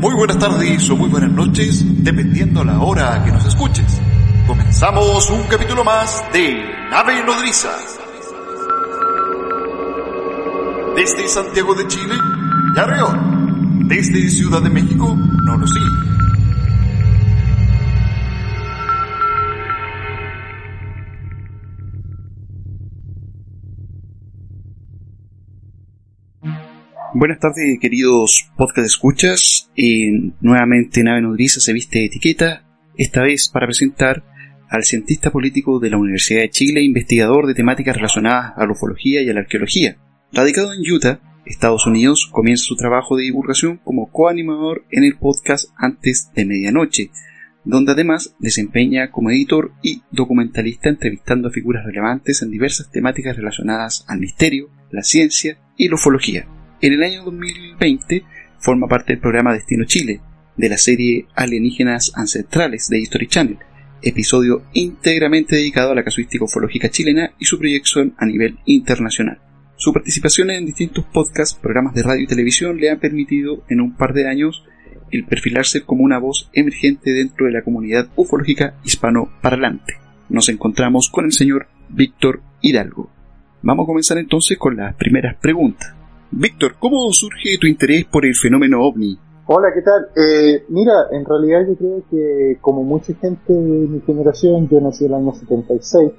Muy buenas tardes o muy buenas noches, dependiendo la hora que nos escuches. Comenzamos un capítulo más de Nave Nodriza. Desde Santiago de Chile, Yarreón. Desde Ciudad de México, no Buenas tardes, queridos podcast escuchas. nuevamente Nave Nodriza se viste de etiqueta, esta vez para presentar al cientista político de la Universidad de Chile, investigador de temáticas relacionadas a la ufología y a la arqueología. Radicado en Utah, Estados Unidos, comienza su trabajo de divulgación como coanimador en el podcast Antes de Medianoche, donde además desempeña como editor y documentalista entrevistando a figuras relevantes en diversas temáticas relacionadas al misterio, la ciencia y la ufología. En el año 2020 forma parte del programa Destino Chile, de la serie Alienígenas Ancestrales de History Channel, episodio íntegramente dedicado a la casuística ufológica chilena y su proyección a nivel internacional. Su participación en distintos podcasts, programas de radio y televisión le han permitido en un par de años el perfilarse como una voz emergente dentro de la comunidad ufológica hispano-parlante. Nos encontramos con el señor Víctor Hidalgo. Vamos a comenzar entonces con las primeras preguntas. Víctor, ¿cómo surge tu interés por el fenómeno ovni? Hola, ¿qué tal? Eh, mira, en realidad yo creo que como mucha gente de mi generación, yo nací en el año 76,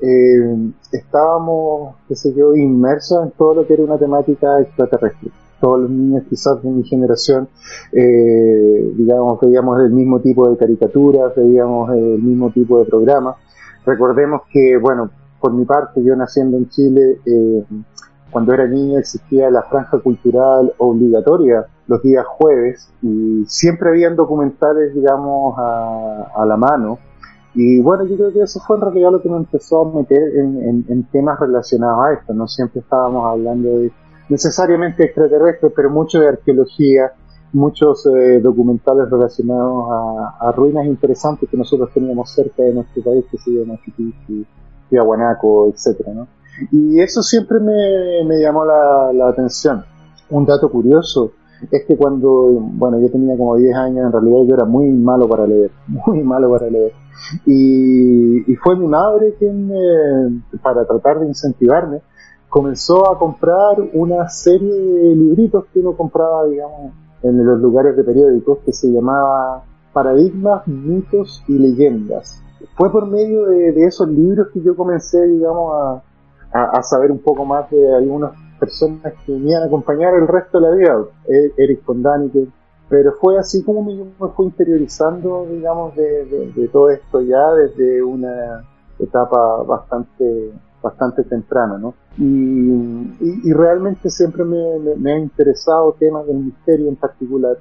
eh, estábamos, qué sé yo, inmersos en todo lo que era una temática extraterrestre. Todos los niños quizás de mi generación, eh, digamos, veíamos el mismo tipo de caricaturas, veíamos el mismo tipo de programas. Recordemos que, bueno, por mi parte, yo naciendo en Chile, eh, cuando era niño existía la franja cultural obligatoria los días jueves y siempre habían documentales, digamos, a, la mano. Y bueno, yo creo que eso fue en realidad lo que nos empezó a meter en, temas relacionados a esto. No siempre estábamos hablando de necesariamente extraterrestres, pero mucho de arqueología, muchos eh, documentales relacionados a, ruinas interesantes que nosotros teníamos cerca de nuestro país, que se llama Chiquichi, Tiahuanaco, etcétera, ¿no? Y eso siempre me, llamó la, atención. Un dato curioso es que cuando, bueno, yo tenía como 10 años, en realidad yo era muy malo para leer, muy malo para leer. Y, fue mi madre quien, para tratar de incentivarme, comenzó a comprar una serie de libritos que uno compraba, digamos, en los lugares de periódicos que se llamaba Paradigmas, mitos y leyendas. Fue por medio de esos libros que yo comencé, digamos, a, a, saber un poco más de algunas personas que me a acompañar el resto de la vida, e, Eric Danique, pero fue así como me, fue interiorizando, digamos, de, todo esto ya desde una etapa bastante bastante temprana, ¿no? Y, realmente siempre me, me, ha interesado temas del misterio en particular.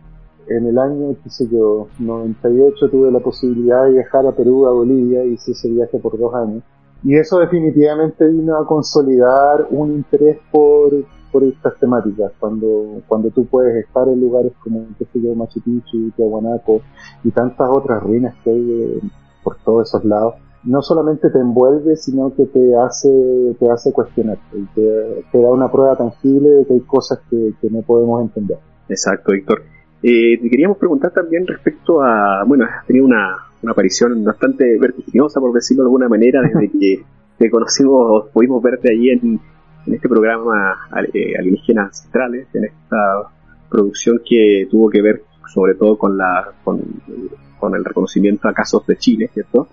En el año, qué sé yo, 98 tuve la posibilidad de viajar a Perú, a Bolivia, hice ese viaje por dos años. Y eso definitivamente vino a consolidar un interés por, por estas temáticas. Cuando, cuando tú puedes estar en lugares como, qué sé yo, Machu Picchu, Tiahuanaco y tantas otras ruinas que hay eh, por todos esos lados, no solamente te envuelve, sino que te hace, te hace cuestionar y te, da una prueba tangible de que hay cosas que, que no podemos entender. Exacto, Víctor. Eh, te queríamos preguntar también respecto a, bueno, has tenido una, una aparición bastante vertiginosa, por decirlo de alguna manera, desde que te conocimos, pudimos verte allí en, este programa eh, Alienígenas Ancestrales, en esta producción que tuvo que ver sobre todo con la con, el reconocimiento a casos de Chile, ¿cierto?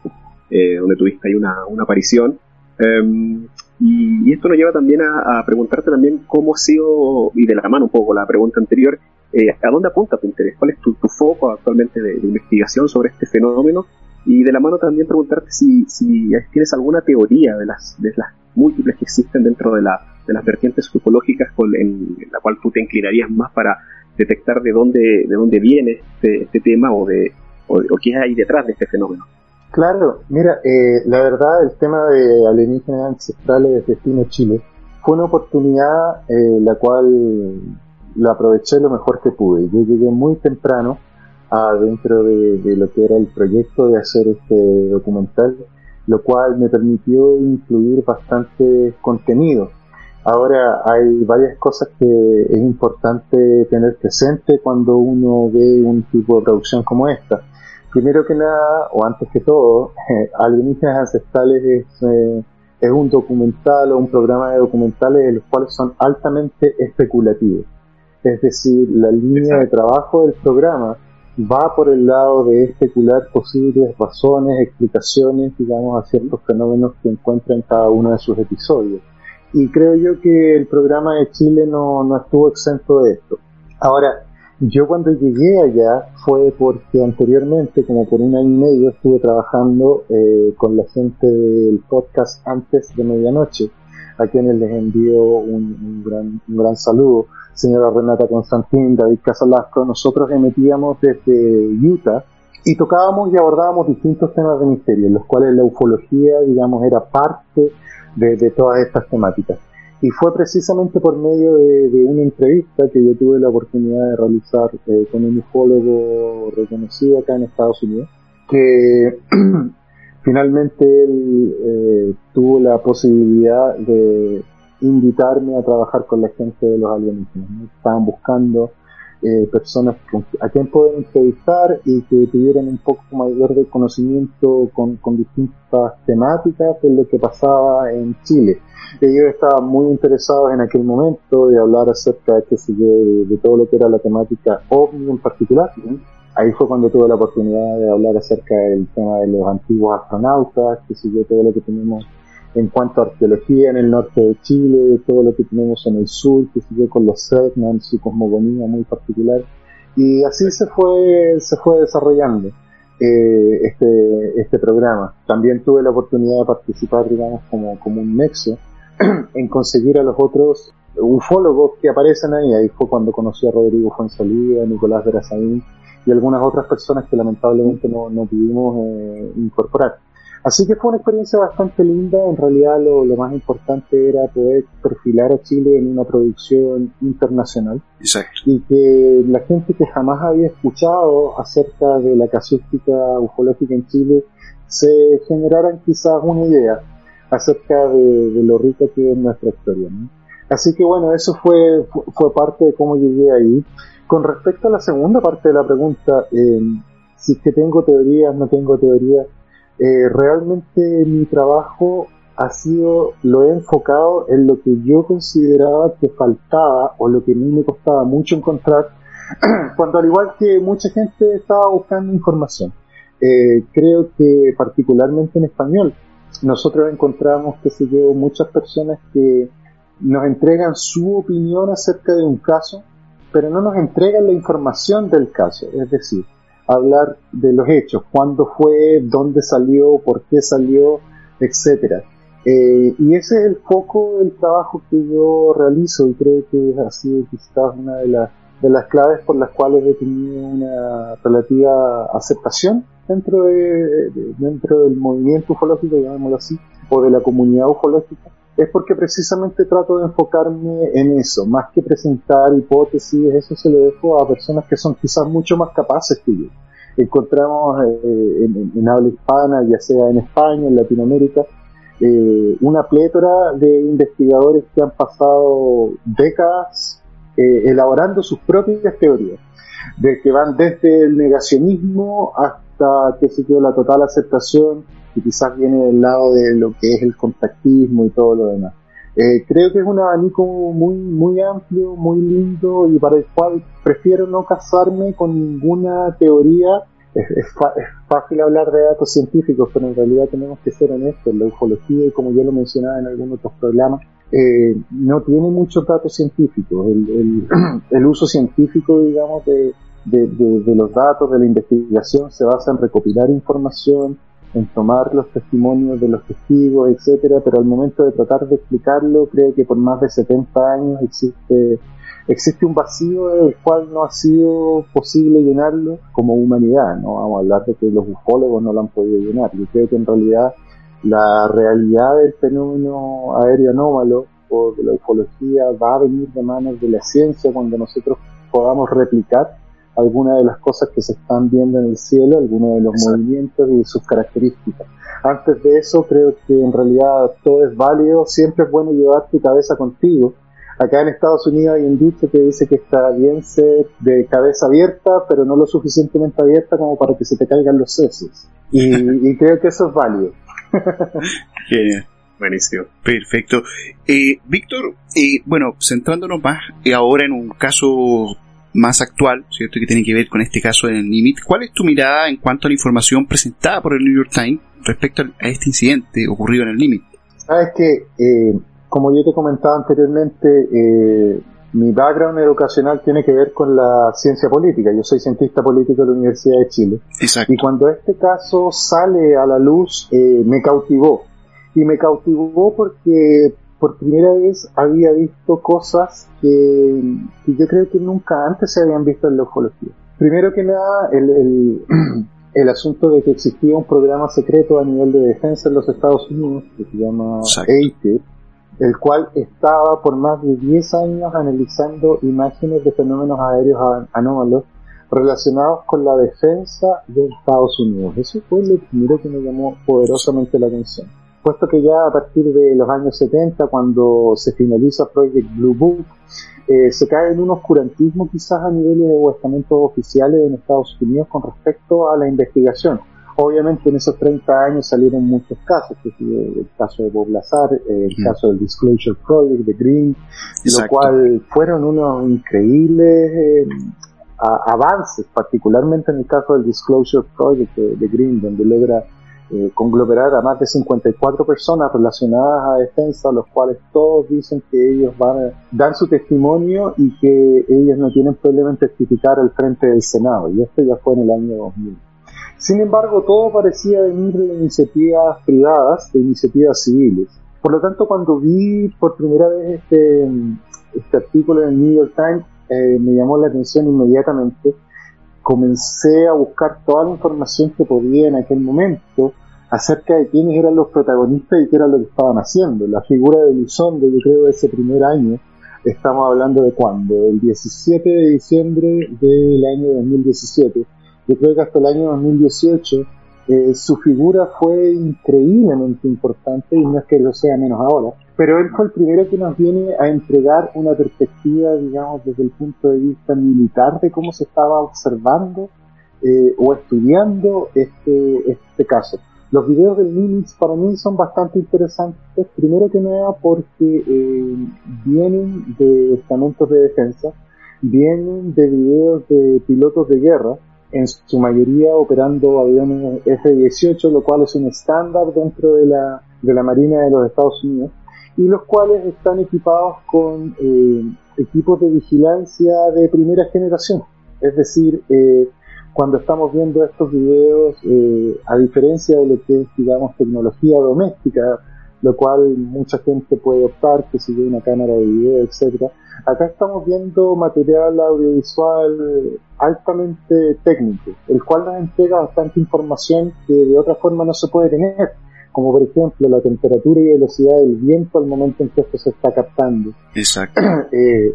Eh, donde tuviste ahí una, una aparición. Em, y, esto nos lleva también a, preguntarte también cómo ha sido, y de la mano un poco la pregunta anterior, eh, ¿a dónde apunta tu interés? ¿Cuál es tu, foco actualmente de, investigación sobre este fenómeno? Y de la mano también preguntarte si, si tienes alguna teoría de las, de las múltiples que existen dentro de, la, de las vertientes ufológicas en, la cual tú te inclinarías más para detectar de dónde, de dónde viene este, este tema o, de, o, qué hay detrás de este fenómeno. Claro, mira, eh, la verdad el tema de alienígenas ancestrales de Destino Chile fue una oportunidad eh, la cual lo aproveché lo mejor que pude. Yo llegué muy temprano a dentro de, lo que era el proyecto de hacer este documental, lo cual me permitió incluir bastante contenido. Ahora hay varias cosas que es importante tener presente cuando uno ve un tipo de producción como esta. Primero que nada, o antes que todo, Alienígenas Ancestrales es, eh, es un documental o un programa de documentales de los cuales son altamente especulativos. Es decir, la línea de trabajo del programa va por el lado de especular posibles razones, explicaciones, digamos, a ciertos fenómenos que encuentra en cada uno de sus episodios. Y creo yo que el programa de Chile no, no estuvo exento de esto. Ahora, yo cuando llegué allá fue porque anteriormente, como por un año y medio, estuve trabajando eh, con la gente del podcast antes de medianoche, a quienes les envío un, gran, un gran saludo. Señora Renata Constantín, David Casalasco, nosotros emitíamos desde Utah y tocábamos y abordábamos distintos temas de misterio, en los cuales la ufología, digamos, era parte de, de todas estas temáticas. Y fue precisamente por medio de, una entrevista que yo tuve la oportunidad de realizar eh, con un ufólogo reconocido acá en Estados Unidos, que finalmente él eh, tuvo la posibilidad de invitarme a trabajar con la gente de los alienígenas. Estaban buscando eh, personas a quien poder entrevistar y que tuvieran un poco mayor de conocimiento con, con distintas temáticas de lo que pasaba en Chile ellos estaban muy interesados en aquel momento de hablar acerca de, de, de todo lo que era la temática OVNI en particular. Ahí fue cuando tuve la oportunidad de hablar acerca del tema de los antiguos astronautas, que siguió todo lo que tenemos en cuanto a arqueología en el norte de Chile, todo lo que tenemos en el sur, que siguió con los Sednan, su cosmogonía muy particular. Y así se fue, se fue desarrollando eh, este, este programa. También tuve la oportunidad de participar, digamos, como, como un nexo en conseguir a los otros ufólogos que aparecen ahí. Ahí fue cuando conocí a Rodrigo Fuensalida, a Nicolás Verazaín y algunas otras personas que lamentablemente no, no pudimos eh, incorporar. Así que fue una experiencia bastante linda. En realidad lo, lo, más importante era poder perfilar a Chile en una producción internacional. Exacto. Y que la gente que jamás había escuchado acerca de la casuística ufológica en Chile se generaran quizás una idea acerca de, lo rica que es nuestra historia. Así que bueno, eso fue, fue parte de cómo llegué ahí. Con respecto a la segunda parte de la pregunta, eh, si es que tengo teorías, no tengo teorías, eh, realmente mi trabajo ha sido, lo he enfocado en lo que yo consideraba que faltaba o lo que a mí me costaba mucho encontrar, cuando al igual que mucha gente estaba buscando información. Eh, creo que particularmente en español, nosotros encontramos, que se yo, muchas personas que nos entregan su opinión acerca de un caso, pero no nos entregan la información del caso, es decir, hablar de los hechos, cuándo fue, dónde salió, por qué salió, etcétera. Eh, y ese es el foco del trabajo que yo realizo y creo que ha sido quizás una de las, de las claves por las cuales he tenido una relativa aceptación dentro, de, dentro del movimiento ufológico, llamémoslo así, o de la comunidad ufológica, es porque precisamente trato de enfocarme en eso, más que presentar hipótesis, eso se lo dejo a personas que son quizás mucho más capaces que yo. Encontramos eh, en, habla hispana, ya sea en España, en Latinoamérica, eh, una plétora de investigadores que han pasado décadas eh, elaborando sus propias teorías, de que van desde el negacionismo hasta que se la total aceptación quizás viene del lado de lo que es el contactismo y todo lo demás. Eh, creo que es un abanico muy, muy amplio, muy lindo y para el cual prefiero no casarme con ninguna teoría. Es, fácil hablar de datos científicos, pero en realidad tenemos que ser honestos. La ufología, y como yo lo mencionaba en algunos otros programas, eh, no tiene muchos datos científicos. El, uso científico, digamos, de, los datos de la investigación se basa en recopilar información, en tomar los testimonios de los testigos, etcétera, pero al momento de tratar de explicarlo, creo que por más de 70 años existe existe un vacío del cual no ha sido posible llenarlo como humanidad, no vamos a hablar de que los ufólogos no lo han podido llenar. Yo creo que en realidad la realidad del fenómeno aéreo anómalo o de la ufología va a venir de manos de la ciencia cuando nosotros podamos replicar algunas de las cosas que se están viendo en el cielo, algunos de los movimientos y sus características. Antes de eso, creo que en realidad todo es válido, siempre es bueno llevar tu cabeza contigo. Acá en Estados Unidos hay un dicho que dice que está bien ser de cabeza abierta, pero no lo suficientemente abierta como para que se te caigan los sesos. Y, creo que eso es válido. Genial. Buenísimo. Perfecto. Eh, Víctor, eh, bueno, centrándonos más eh, ahora en un caso más actual, ¿cierto? Que tiene que ver con este caso del Limit. ¿Cuál es tu mirada en cuanto a la información presentada por el New York Times respecto a este incidente ocurrido en el Limit? Sabes que, eh, como yo te comentaba anteriormente, eh, mi background educacional tiene que ver con la ciencia política. Yo soy cientista político de la Universidad de Chile. Exacto. Y cuando este caso sale a la luz, eh, me cautivó. Y me cautivó porque por primera vez había visto cosas que, yo creo que nunca antes se habían visto en la ufología. Primero que nada, el, el, asunto de que existía un programa secreto a nivel de defensa en los Estados Unidos que se llama ATIP, el cual estaba por más de 10 años analizando imágenes de fenómenos aéreos anómalos relacionados con la defensa de Estados Unidos. Eso fue lo primero que me llamó poderosamente la atención puesto que ya a partir de los años 70, cuando se finaliza Project Blue Book, eh, se cae en un oscurantismo quizás a nivel de estamentos oficiales en Estados Unidos con respecto a la investigación. Obviamente en esos 30 años salieron muchos casos, el caso de Bob Lazar, eh, el caso del Disclosure Project de Green, lo cual fueron unos increíbles eh, avances, particularmente en el caso del Disclosure Project de Green, donde logra eh, conglomerar a más de 54 personas relacionadas a defensa, los cuales todos dicen que ellos van a dar su testimonio y que ellos no tienen problema en testificar al frente del Senado. Y esto ya fue en el año 2000. Sin embargo, todo parecía venir de iniciativas privadas, de iniciativas civiles. Por lo tanto, cuando vi por primera vez este, este artículo en el New York Times, eh, me llamó la atención inmediatamente comencé a buscar toda la información que podía en aquel momento acerca de quiénes eran los protagonistas y qué era lo que estaban haciendo. La figura de Lizondo, yo creo, ese primer año, estamos hablando de cuándo, el 17 de diciembre del año 2017. Yo creo que hasta el año 2018 eh, su figura fue increíblemente importante y no es que lo sea menos ahora, pero él fue el primero que nos viene a entregar una perspectiva, digamos, desde el punto de vista militar de cómo se estaba observando eh, o estudiando este, este caso. Los videos del Nimitz para mí son bastante interesantes, primero que nada porque eh, vienen de estamentos de defensa, vienen de videos de pilotos de guerra, en su mayoría operando aviones F-18, lo cual es un estándar dentro de la, de la Marina de los Estados Unidos, y los cuales están equipados con eh, equipos de vigilancia de primera generación. Es decir, eh, cuando estamos viendo estos videos, eh, a diferencia de lo que es, digamos, tecnología doméstica, lo cual mucha gente puede optar, que si ve una cámara de video, etcétera, acá estamos viendo material audiovisual altamente técnico, el cual nos entrega bastante información que de otra forma no se puede tener, como por ejemplo la temperatura y velocidad del viento al momento en que esto se está captando. Exacto. eh,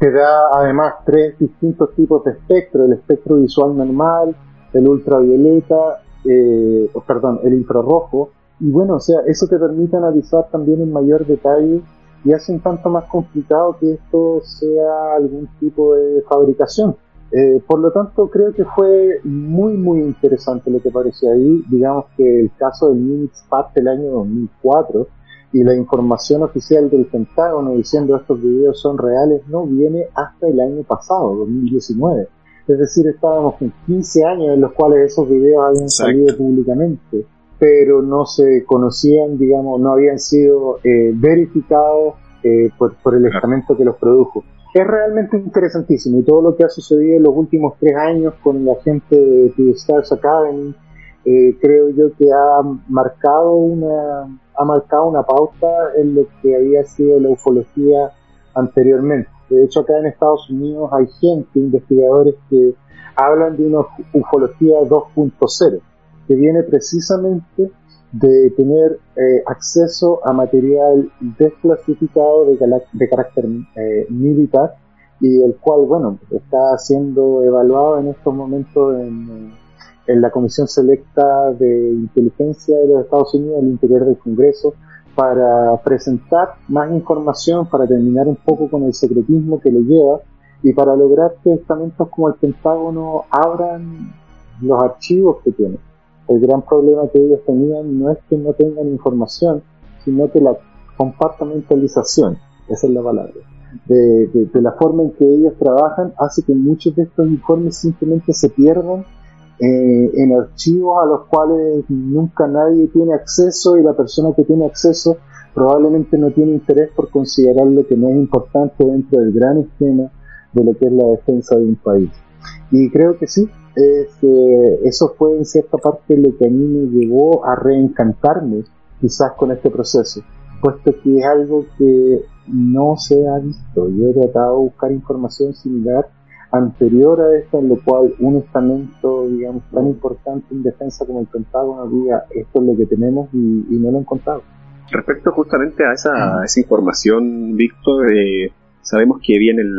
te da además tres distintos tipos de espectro, el espectro visual normal, el ultravioleta, eh, perdón, el infrarrojo, y bueno, o sea, eso te permite analizar también en mayor detalle y hace un tanto más complicado que esto sea algún tipo de fabricación. Eh, por lo tanto, creo que fue muy, muy interesante lo que apareció ahí. Digamos que el caso del Nimitz parte del año 2004 y la información oficial del Pentágono diciendo estos videos son reales no viene hasta el año pasado, 2019. Es decir, estábamos en 15 años en los cuales esos videos habían salido públicamente, pero no se conocían, digamos, no habían sido eh, verificados eh, por, por, el estamento que los produjo. Es realmente interesantísimo y todo lo que ha sucedido en los últimos tres años con la gente de The Stars Academy, eh, creo yo que ha marcado una ha marcado una pauta en lo que había sido la ufología anteriormente. De hecho, acá en Estados Unidos hay gente, investigadores que hablan de una ufología 2.0, que viene precisamente de tener eh, acceso a material desclasificado de, carácter eh, militar y el cual, bueno, está siendo evaluado en estos momentos en, en la Comisión Selecta de Inteligencia de los Estados Unidos al interior del Congreso para presentar más información, para terminar un poco con el secretismo que le lleva y para lograr que estamentos como el Pentágono abran los archivos que tienen. El gran problema que ellos tenían no es que no tengan información, sino que la compartimentalización, esa es la palabra, de, la forma en que ellos trabajan hace que muchos de estos informes simplemente se pierdan eh, en archivos a los cuales nunca nadie tiene acceso y la persona que tiene acceso probablemente no tiene interés por considerar lo que no es importante dentro del gran esquema de lo que es la defensa de un país. Y creo que sí, eso fue en cierta parte lo que a mí me llevó a reencantarme quizás con este proceso, puesto que es algo que no se ha visto. Yo he tratado de buscar información similar anterior a esta, en lo cual un estamento, digamos, tan importante en defensa como el Pentágono diga esto es lo que tenemos y, no lo he encontrado. Respecto justamente a esa, esa información, Víctor, eh, sabemos que viene el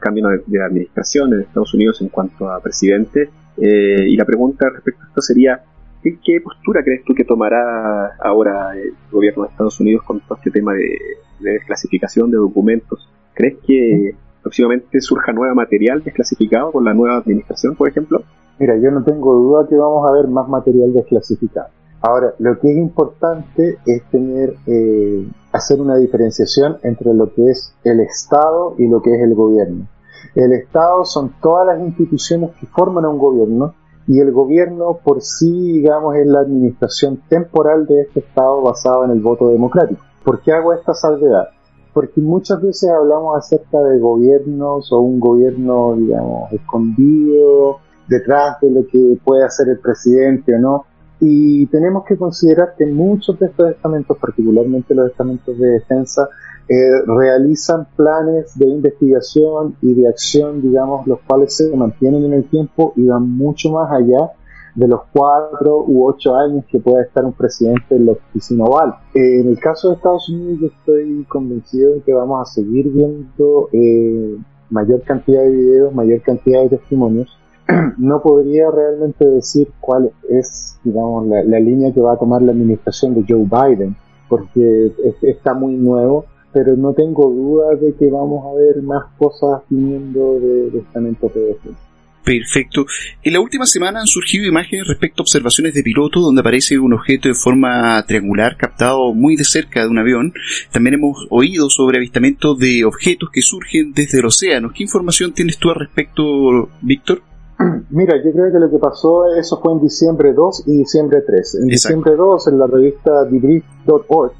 cambio de, administración en Estados Unidos en cuanto a presidente, eh, y la pregunta respecto a esto sería, ¿qué, postura crees tú que tomará ahora el gobierno de Estados Unidos con todo este tema de, desclasificación de documentos? ¿Crees que próximamente surja nuevo material desclasificado con la nueva administración, por ejemplo? Mira, yo no tengo duda que vamos a ver más material desclasificado. Ahora, lo que es importante es tener, eh, hacer una diferenciación entre lo que es el Estado y lo que es el gobierno. El Estado son todas las instituciones que forman a un gobierno y el gobierno por sí, digamos, es la administración temporal de este Estado basado en el voto democrático. ¿Por qué hago esta salvedad? Porque muchas veces hablamos acerca de gobiernos o un gobierno, digamos, escondido detrás de lo que puede hacer el presidente o no. Y tenemos que considerar que muchos de estos estamentos, particularmente los estamentos de defensa, eh, realizan planes de investigación y de acción, digamos, los cuales se mantienen en el tiempo y van mucho más allá de los cuatro u ocho años que pueda estar un presidente en la oficina oval. En el caso de Estados Unidos yo estoy convencido de que vamos a seguir viendo eh, mayor cantidad de videos, mayor cantidad de testimonios no podría realmente decir cuál es, digamos, la, línea que va a tomar la administración de Joe Biden, porque está muy nuevo, pero no tengo duda de que vamos a ver más cosas viniendo de, de estamentos de defensa. Perfecto. En la última semana han surgido imágenes respecto a observaciones de piloto donde aparece un objeto de forma triangular captado muy de cerca de un avión. También hemos oído sobre avistamientos de objetos que surgen desde el océano. ¿Qué información tienes tú al respecto, Víctor? Mira, yo creo que lo que pasó, eso fue en diciembre 2 y diciembre 3. En diciembre 2, en la revista debrief.org,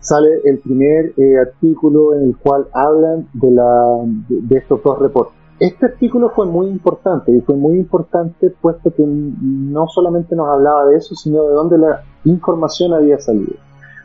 sale el primer eh, artículo en el cual hablan de, la, de, estos dos reportes. Este artículo fue muy importante y fue muy importante puesto que no solamente nos hablaba de eso, sino de dónde la información había salido.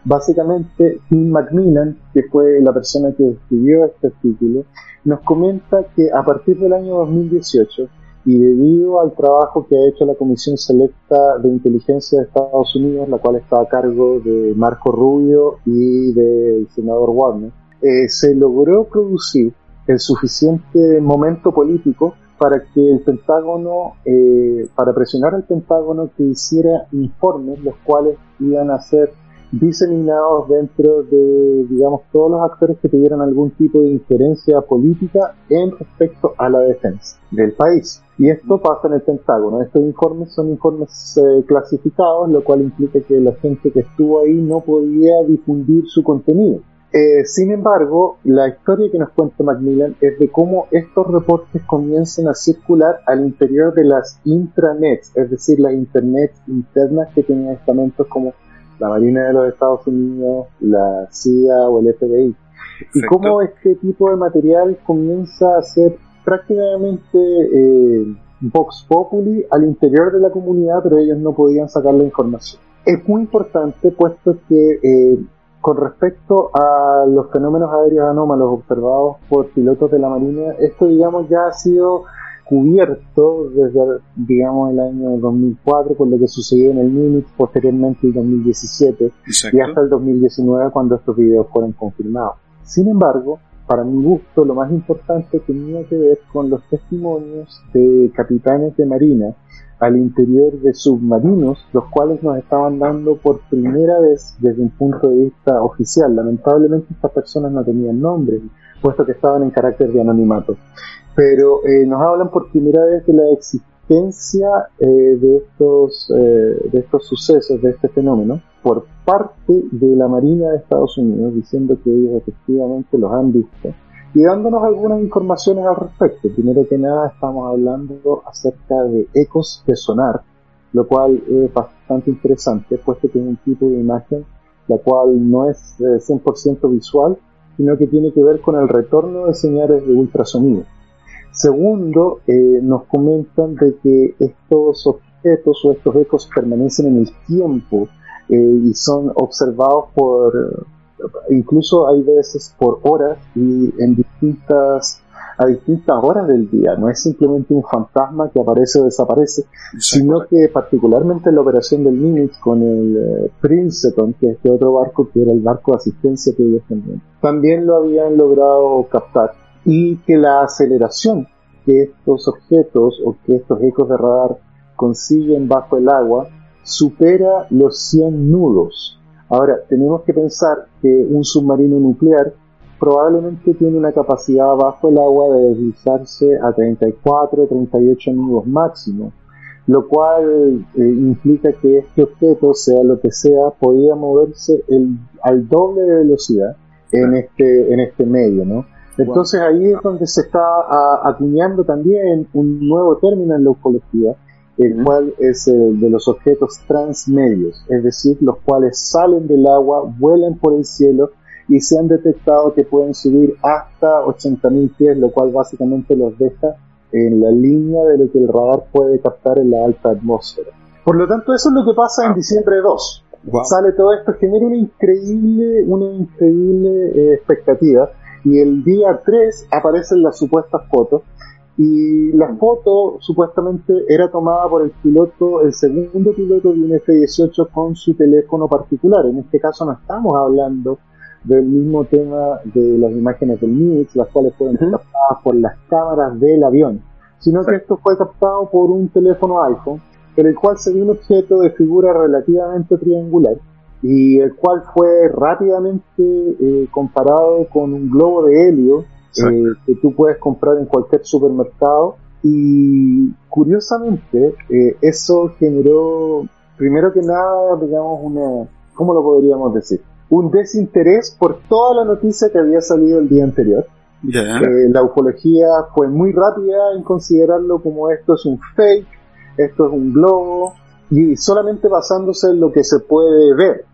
Básicamente, Tim Macmillan, que fue la persona que escribió este artículo, nos comenta que a partir del año 2018 y debido al trabajo que ha hecho la Comisión Selecta de Inteligencia de Estados Unidos, la cual está a cargo de Marco Rubio y del senador Warner, eh, se logró producir el suficiente momento político para que el Pentágono, eh, para presionar al Pentágono que hiciera informes los cuales iban a ser diseminados dentro de, digamos, todos los actores que tuvieran algún tipo de injerencia política en respecto a la defensa del país. Y esto pasa en el Pentágono. Estos informes son informes eh, clasificados, lo cual implica que la gente que estuvo ahí no podía difundir su contenido. Eh, sin embargo, la historia que nos cuenta Macmillan es de cómo estos reportes comienzan a circular al interior de las intranets, es decir, las internets internas que tienen estamentos como la Marina de los Estados Unidos, la CIA o el FBI. Y cómo este tipo de material comienza a ser prácticamente eh, Vox Populi al interior de la comunidad, pero ellos no podían sacar la información. Es muy importante puesto que eh, con respecto a los fenómenos aéreos anómalos observados por pilotos de la Marina, esto digamos ya ha sido cubierto desde, digamos, el año 2004 por lo que sucedió en el Nimitz, posteriormente el 2017 y hasta el 2019 cuando estos videos fueron confirmados. Sin embargo, para mi gusto, lo más importante tenía que ver con los testimonios de capitanes de marina al interior de submarinos, los cuales nos estaban dando por primera vez desde un punto de vista oficial. Lamentablemente estas personas no tenían nombre, puesto que estaban en carácter de anonimato. Pero eh, nos hablan por primera vez de la existencia eh, de, estos, eh, de estos sucesos, de este fenómeno, por parte de la Marina de Estados Unidos, diciendo que ellos efectivamente los han visto y dándonos algunas informaciones al respecto. Primero que nada estamos hablando acerca de ecos de sonar, lo cual es bastante interesante, puesto que es un tipo de imagen la cual no es 100% eh, visual, sino que tiene que ver con el retorno de señales de ultrasonido. Segundo, eh, nos comentan de que estos objetos o estos ecos permanecen en el tiempo eh, y son observados por incluso hay veces por horas y en distintas a distintas horas del día. No es simplemente un fantasma que aparece o desaparece, sino que particularmente en la operación del Nimitz con el eh, Princeton, que es este otro barco que era el barco de asistencia que ellos tenían, también lo habían logrado captar. Y que la aceleración que estos objetos o que estos ecos de radar consiguen bajo el agua supera los 100 nudos Ahora, tenemos que pensar que un submarino nuclear probablemente tiene una capacidad bajo el agua de deslizarse a 34, 38 nudos máximo, lo cual eh, implica que este objeto, sea lo que sea, podía moverse al doble de velocidad en este, en este medio, ¿no? Entonces ahí es donde se está acuñando también un nuevo término en la ufología, el cual es el de los objetos transmedios, es decir, los cuales salen del agua, vuelan por el cielo y se han detectado que pueden subir hasta 80.000 pies, lo cual básicamente los deja en la línea de lo que el radar puede captar en la alta atmósfera. Por lo tanto, eso es lo que pasa en diciembre 2. Sale todo esto, genera una increíble, una increíble eh, expectativa y el día 3 aparecen las supuestas fotos y la foto supuestamente era tomada por el piloto, el segundo piloto de un F-18 con su teléfono particular. En este caso no estamos hablando del mismo tema de las imágenes del MIX, las cuales ser captadas por las cámaras del avión, sino que esto fue captado por un teléfono iPhone, en el cual se vio un objeto de figura relativamente triangular y el cual fue rápidamente eh, comparado con un globo de helio eh, que tú puedes comprar en cualquier supermercado. Y curiosamente, eh, eso generó, primero que nada, digamos, una, ¿cómo lo podríamos decir? Un desinterés por toda la noticia que había salido el día anterior. Eh, la ufología fue muy rápida en considerarlo como esto es un fake, esto es un globo, y solamente basándose en lo que se puede ver.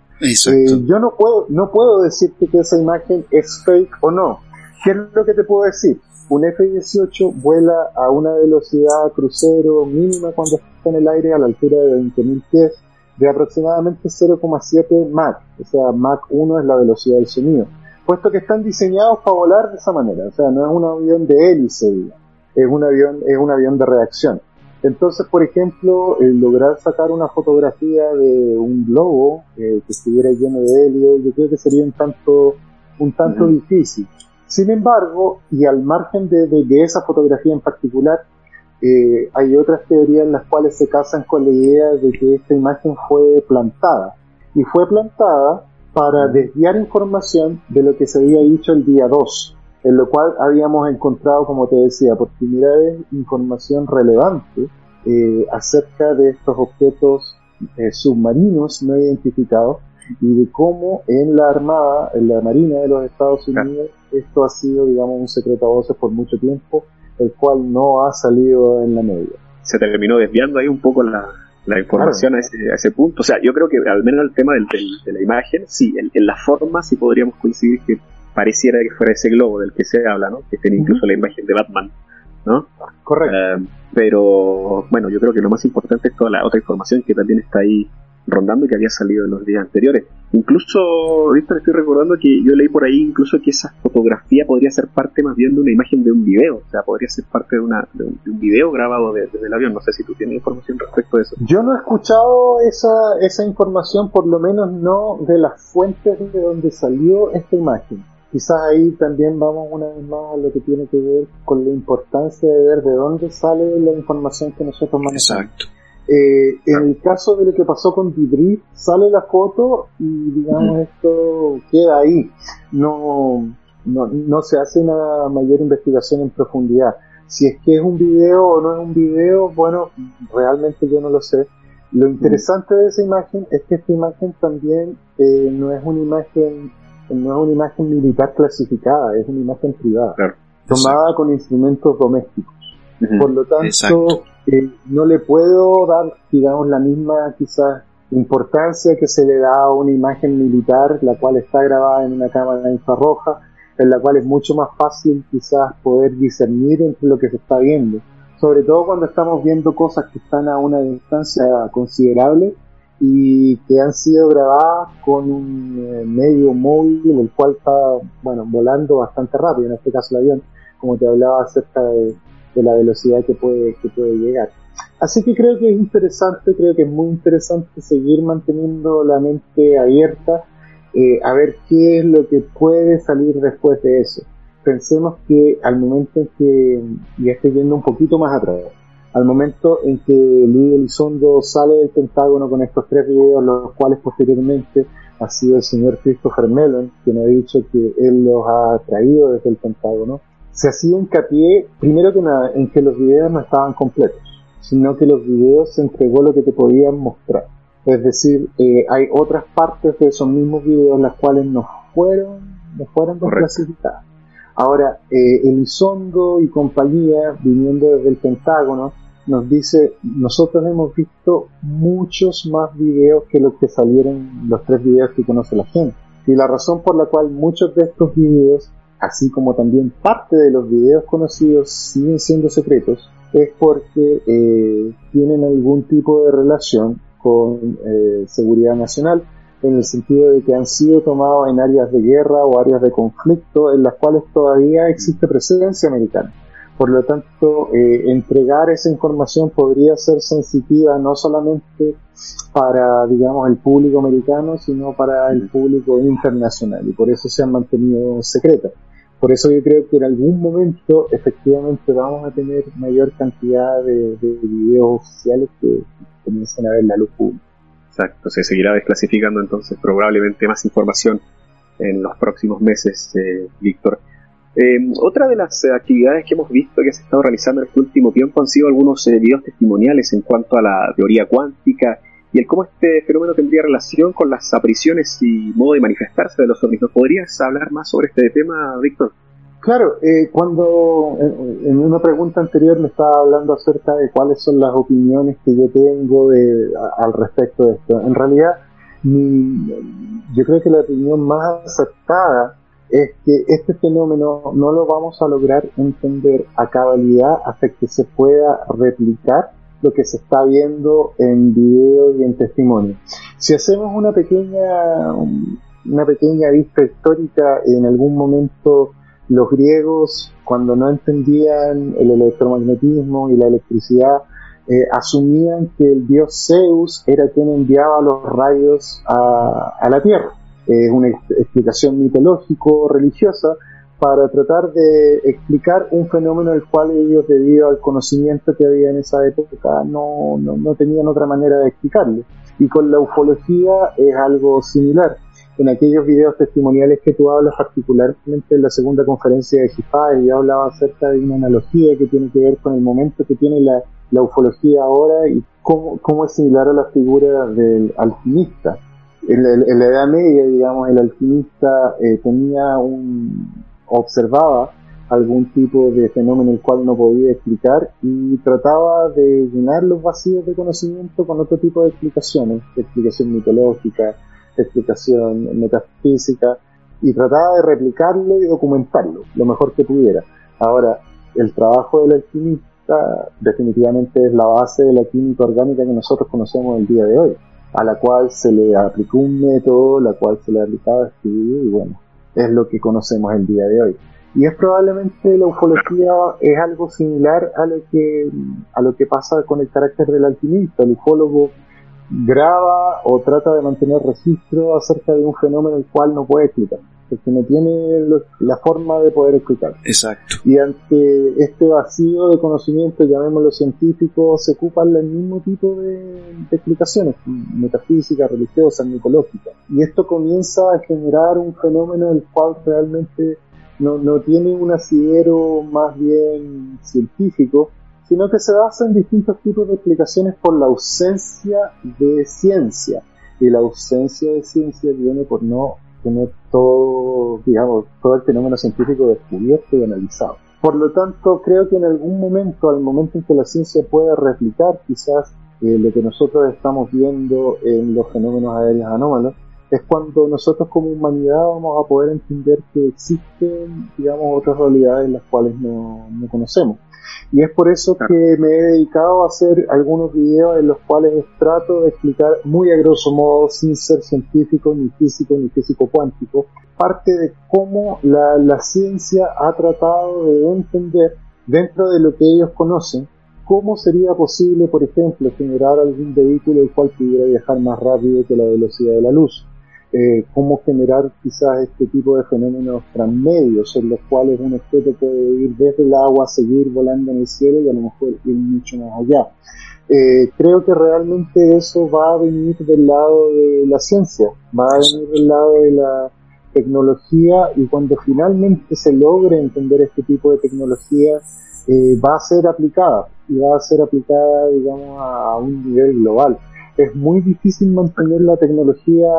yo no puedo, no puedo decirte que esa imagen es fake o no. ¿Qué es lo que te puedo decir? Un F-18 vuela a una velocidad crucero mínima cuando está en el aire a la altura de 20.000 pies de aproximadamente 0,7 Mach, o sea, Mach 1 es la velocidad del sonido, puesto que están diseñados para volar de esa manera, o sea, no es un avión de hélice, es un avión, es un avión de reacción. Entonces, por ejemplo, el lograr sacar una fotografía de un globo eh, que estuviera lleno de helio, yo creo que sería un tanto, un tanto difícil. Sin embargo, y al margen de, esa fotografía en particular, eh, hay otras teorías en las cuales se casan con la idea de que esta imagen fue plantada. Y fue plantada para desviar información de lo que se había dicho el día 2, en lo cual habíamos encontrado, como te decía, por primera información relevante eh, acerca de estos objetos eh, submarinos no identificados y de cómo en la Armada, en la Marina de los Estados Unidos, esto ha sido, digamos, un secreto a voces por mucho tiempo, el cual no ha salido en la media. Se terminó desviando ahí un poco la, información a, ese, punto. O sea, yo creo que al menos el tema del, de la imagen, sí, en, la forma sí podríamos coincidir que pareciera que fuera ese globo del que se habla, ¿no? Que tiene incluso la imagen de Batman, ¿no? Correcto. Eh, pero bueno, yo creo que lo más importante es toda la otra información que también está ahí rondando y que había salido en los días anteriores. Incluso, ahorita estoy recordando que yo leí por ahí incluso que esa fotografía podría ser parte más bien de una imagen de un video, o sea, podría ser parte de, una, de, un, video grabado desde el avión. No sé si tú tienes información respecto a eso. Yo no he escuchado esa, esa información, por lo menos no de las fuentes de donde salió esta imagen. quizás ahí también vamos una vez más a lo que tiene que ver con la importancia de ver de dónde sale la información que nosotros manejamos. Exacto. Eh, en el caso de lo que pasó con Dibri, sale la foto y digamos esto queda ahí. No, no, no se hace una mayor investigación en profundidad. Si es que es un video o no es un video, bueno, realmente yo no lo sé. Lo interesante de esa imagen es que esta imagen también eh, no es una imagen no es una imagen militar clasificada, es una imagen privada, tomada con instrumentos domésticos. Por lo tanto, eh, no le puedo dar, digamos, la misma quizás importancia que se le da a una imagen militar, la cual está grabada en una cámara infrarroja, en la cual es mucho más fácil quizás poder discernir entre lo que se está viendo. Sobre todo cuando estamos viendo cosas que están a una distancia considerable y que han sido grabadas con un eh, medio móvil el cual está bueno volando bastante rápido en este caso el avión como te hablaba acerca de, la velocidad que puede que puede llegar. Así que creo que es interesante creo que es muy interesante seguir manteniendo la mente abierta eh, a ver qué es lo que puede salir después de eso. Pensemos que al momento en que ya estoy yendo un poquito más atrás al momento en que Luis Elizondo sale del Pentágono con estos tres videos, los cuales posteriormente ha sido el señor Christopher Mellon quien ha dicho que él los ha traído desde el Pentágono, se hacía hincapié, primero que nada, en que los videos no estaban completos, sino que los videos se entregó lo que te podían mostrar. Es decir, eh, hay otras partes de esos mismos videos las cuales no fueron, no fueron desclasificadas. Ahora, eh, Elizondo y compañía, viniendo desde el Pentágono, nos dice, nosotros hemos visto muchos más videos que los que salieron los tres videos que conoce la gente. Y la razón por la cual muchos de estos videos, así como también parte de los videos conocidos, siguen siendo secretos, es porque eh, tienen algún tipo de relación con eh, seguridad nacional, en el sentido de que han sido tomados en áreas de guerra o áreas de conflicto en las cuales todavía existe presencia americana. Por lo tanto, eh, entregar esa información podría ser sensitiva no solamente para, digamos, el público americano, sino para el público internacional, y por eso se han mantenido secretas. Por eso yo creo que en algún momento efectivamente vamos a tener mayor cantidad de, videos oficiales que comiencen a ver la luz pública. Exacto, se seguirá desclasificando entonces probablemente más información en los próximos meses, eh, Víctor. Eh, otra de las actividades que hemos visto que se ha estado realizando en este último tiempo han sido algunos eh, videos testimoniales en cuanto a la teoría cuántica y el cómo este fenómeno tendría relación con las apariciones y modo de manifestarse de los ovnis. ¿Podrías hablar más sobre este tema, Víctor? Claro, eh, cuando en, una pregunta anterior me estaba hablando acerca de cuáles son las opiniones que yo tengo al respecto de esto. En realidad, yo creo que la opinión más aceptada es que este fenómeno no lo vamos a lograr entender a cabalidad hasta que se pueda replicar lo que se está viendo en video y en testimonio. Si hacemos una pequeña, una pequeña vista histórica, en algún momento los griegos, cuando no entendían el electromagnetismo y la electricidad, eh, asumían que el dios Zeus era quien enviaba los rayos a la Tierra es una explicación mitológico-religiosa para tratar de explicar un fenómeno del cual ellos, debido al conocimiento que había en esa época, no, no, tenían otra manera de explicarlo. Y con la ufología es algo similar. En aquellos videos testimoniales que tú hablas, particularmente en la segunda conferencia de GIFAE, yo hablaba acerca de una analogía que tiene que ver con el momento que tiene la, la ufología ahora y cómo, cómo es similar a la figura del alquimista en la, Edad Media, digamos, el alquimista eh, tenía un, observaba algún tipo de fenómeno el cual no podía explicar y trataba de llenar los vacíos de conocimiento con otro tipo de explicaciones, explicación mitológica, explicación metafísica, y trataba de replicarlo y documentarlo lo mejor que pudiera. Ahora, el trabajo del alquimista definitivamente es la base de la química orgánica que nosotros conocemos el día de hoy a la cual se le aplicó un método, la cual se le aplicaba estudio y bueno, es lo que conocemos el día de hoy. Y es probablemente la ufología es algo similar a lo que a lo que pasa con el carácter del alquimista. El ufólogo graba o trata de mantener registro acerca de un fenómeno el cual no puede explicar. porque no tiene la forma de poder explicar. Exacto. Y ante este vacío de conocimiento, llamémoslo científico, se ocupan el mismo tipo de, explicaciones, metafísicas, religiosas, micológicas. Y esto comienza a generar un fenómeno el cual realmente no, no tiene un asidero más bien científico, sino que se basa en distintos tipos de explicaciones por la ausencia de ciencia. Y la ausencia de ciencia viene por no tener todo, digamos, todo el fenómeno científico descubierto y analizado. Por lo tanto, creo que en algún momento, al momento en que la ciencia pueda replicar quizás eh, lo que nosotros estamos viendo en los fenómenos aéreos anómalos, es cuando nosotros como humanidad vamos a poder entender que existen, digamos, otras realidades las cuales no, no conocemos. Y es por eso que me he dedicado a hacer algunos videos en los cuales trato de explicar muy a grosso modo, sin ser científico, ni físico, ni físico cuántico, parte de cómo la, la ciencia ha tratado de entender dentro de lo que ellos conocen cómo sería posible, por ejemplo, generar algún vehículo el cual pudiera viajar más rápido que la velocidad de la luz eh, cómo generar quizás este tipo de fenómenos transmedios en los cuales un objeto puede ir desde el agua, seguir volando en el cielo y a lo mejor ir mucho más allá. Eh, creo que realmente eso va a venir del lado de la ciencia, va a venir del lado de la tecnología y cuando finalmente se logre entender este tipo de tecnología eh, va a ser aplicada y va a ser aplicada digamos a un nivel global es muy difícil mantener la tecnología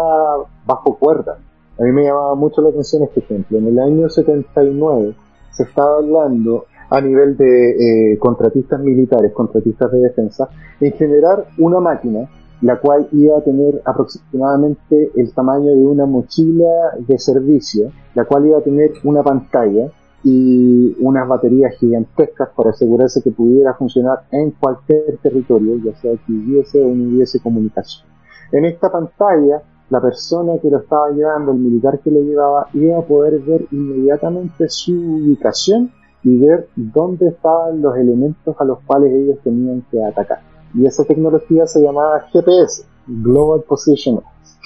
bajo cuerda. A mí me llamaba mucho la atención este ejemplo. En el año 79 se estaba hablando a nivel de eh, contratistas militares, contratistas de defensa, en generar una máquina la cual iba a tener aproximadamente el tamaño de una mochila de servicio, la cual iba a tener una pantalla y unas baterías gigantescas para asegurarse que pudiera funcionar en cualquier territorio, ya sea que hubiese o no hubiese comunicación. En esta pantalla, la persona que lo estaba llevando, el militar que lo llevaba, iba a poder ver inmediatamente su ubicación y ver dónde estaban los elementos a los cuales ellos tenían que atacar. Y esa tecnología se llamaba GPS, Global Position.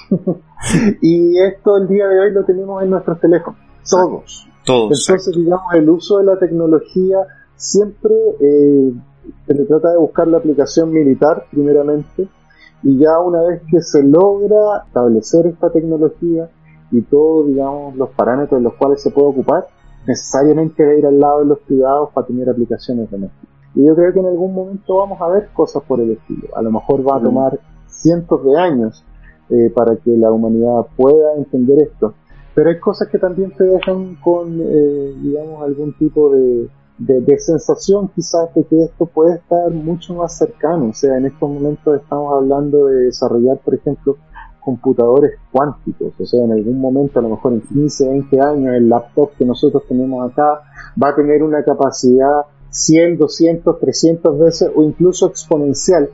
y esto el día de hoy lo tenemos en nuestros teléfonos, todos. Entonces, digamos, el uso de la tecnología siempre eh, se le trata de buscar la aplicación militar, primeramente, y ya una vez que se logra establecer esta tecnología y todos, digamos, los parámetros en los cuales se puede ocupar, necesariamente debe ir al lado de los privados para tener aplicaciones domésticas. Y yo creo que en algún momento vamos a ver cosas por el estilo. A lo mejor va a tomar cientos de años eh, para que la humanidad pueda entender esto pero hay cosas que también te dejan con, eh, digamos, algún tipo de, de, sensación quizás de que esto puede estar mucho más cercano. O sea, en estos momentos estamos hablando de desarrollar, por ejemplo, computadores cuánticos. O sea, en algún momento, a lo mejor en 15, 20 años, el laptop que nosotros tenemos acá va a tener una capacidad 100, 200, 300 veces o incluso exponencial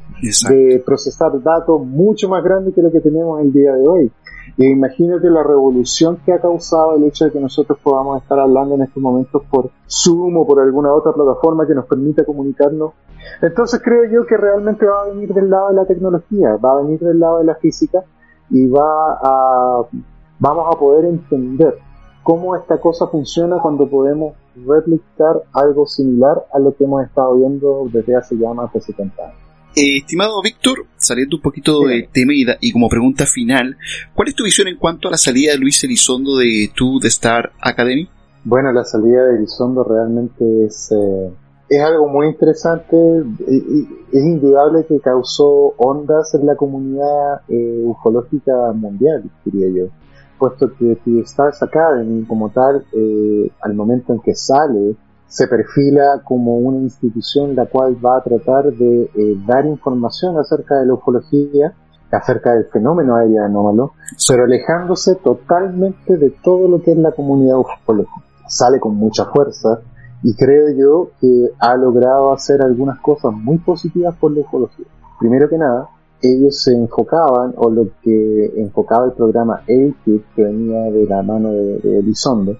de procesar datos mucho más grande que lo que tenemos el día de hoy. Y imagínate la revolución que ha causado el hecho de que nosotros podamos estar hablando en estos momentos por Zoom o por alguna otra plataforma que nos permita comunicarnos. Entonces creo yo que realmente va a venir del lado de la tecnología, va a venir del lado de la física y va a, vamos a poder entender cómo esta cosa funciona cuando podemos replicar algo similar a lo que hemos estado viendo desde hace ya más de 70 años. Eh, estimado Víctor, saliendo un poquito de tema y, como pregunta final, ¿cuál es tu visión en cuanto a la salida de Luis Elizondo de tu The Star Academy? Bueno, la salida de Elizondo realmente es, eh, es algo muy interesante. Es indudable que causó ondas en la comunidad eh, ufológica mundial, diría yo. Puesto que The Stars Academy, como tal, eh, al momento en que sale, se perfila como una institución la cual va a tratar de eh, dar información acerca de la ufología, acerca del fenómeno aéreo anómalo, pero alejándose totalmente de todo lo que es la comunidad ufológica. Sale con mucha fuerza y creo yo que ha logrado hacer algunas cosas muy positivas por la ufología. Primero que nada, ellos se enfocaban, o lo que enfocaba el programa AKID, que venía de la mano de, de Elizondo,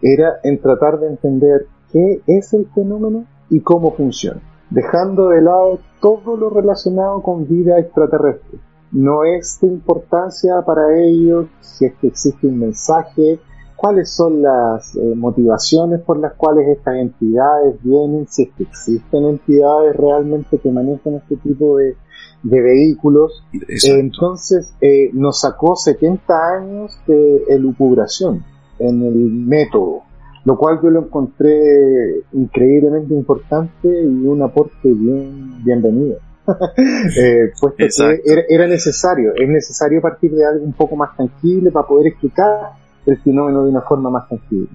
era en tratar de entender qué es el fenómeno y cómo funciona, dejando de lado todo lo relacionado con vida extraterrestre. No es de importancia para ellos si es que existe un mensaje cuáles son las eh, motivaciones por las cuales estas entidades vienen, si es que existen entidades realmente que manejan este tipo de, vehículos. entonces eh, nos sacó 70 años de elucubración en el método, lo cual yo lo encontré increíblemente importante y un aporte bien bienvenido. eh, puesto que era, necesario, es necesario partir de algo un poco más tangible para poder explicar el fenómeno de una forma más tangible.